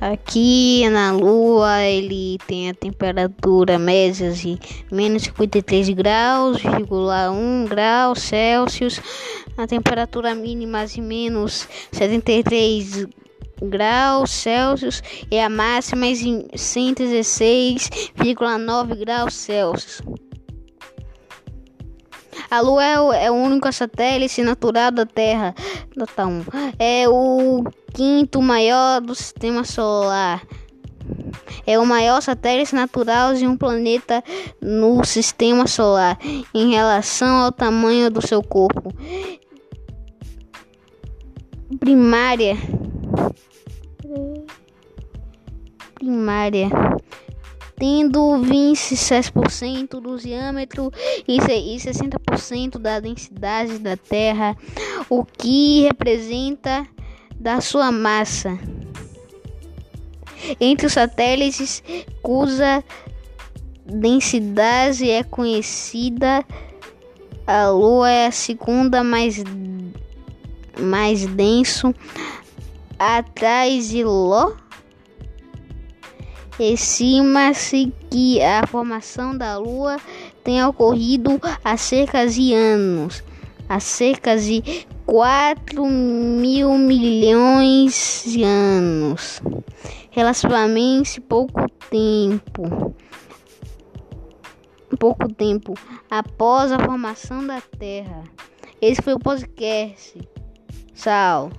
Aqui na Lua ele tem a temperatura média de menos 53 graus, 1 grau Celsius, a temperatura mínima de menos 73 graus Celsius e a máxima de 116,9 graus Celsius. A Lua é é o único satélite natural da Terra. Nota 1. É o quinto maior do sistema solar. É o maior satélite natural de um planeta no sistema solar em relação ao tamanho do seu corpo. Primária. Primária tendo 26% do diâmetro e 60% da densidade da Terra, o que representa da sua massa. Entre os satélites cuja densidade é conhecida, a Lua é a segunda mais, mais denso atrás de Ló. Estima-se que a formação da Lua tenha ocorrido há cerca de anos, há cerca de 4 mil milhões de anos, relativamente pouco tempo. Pouco tempo após a formação da Terra. Esse foi o podcast. Tchau.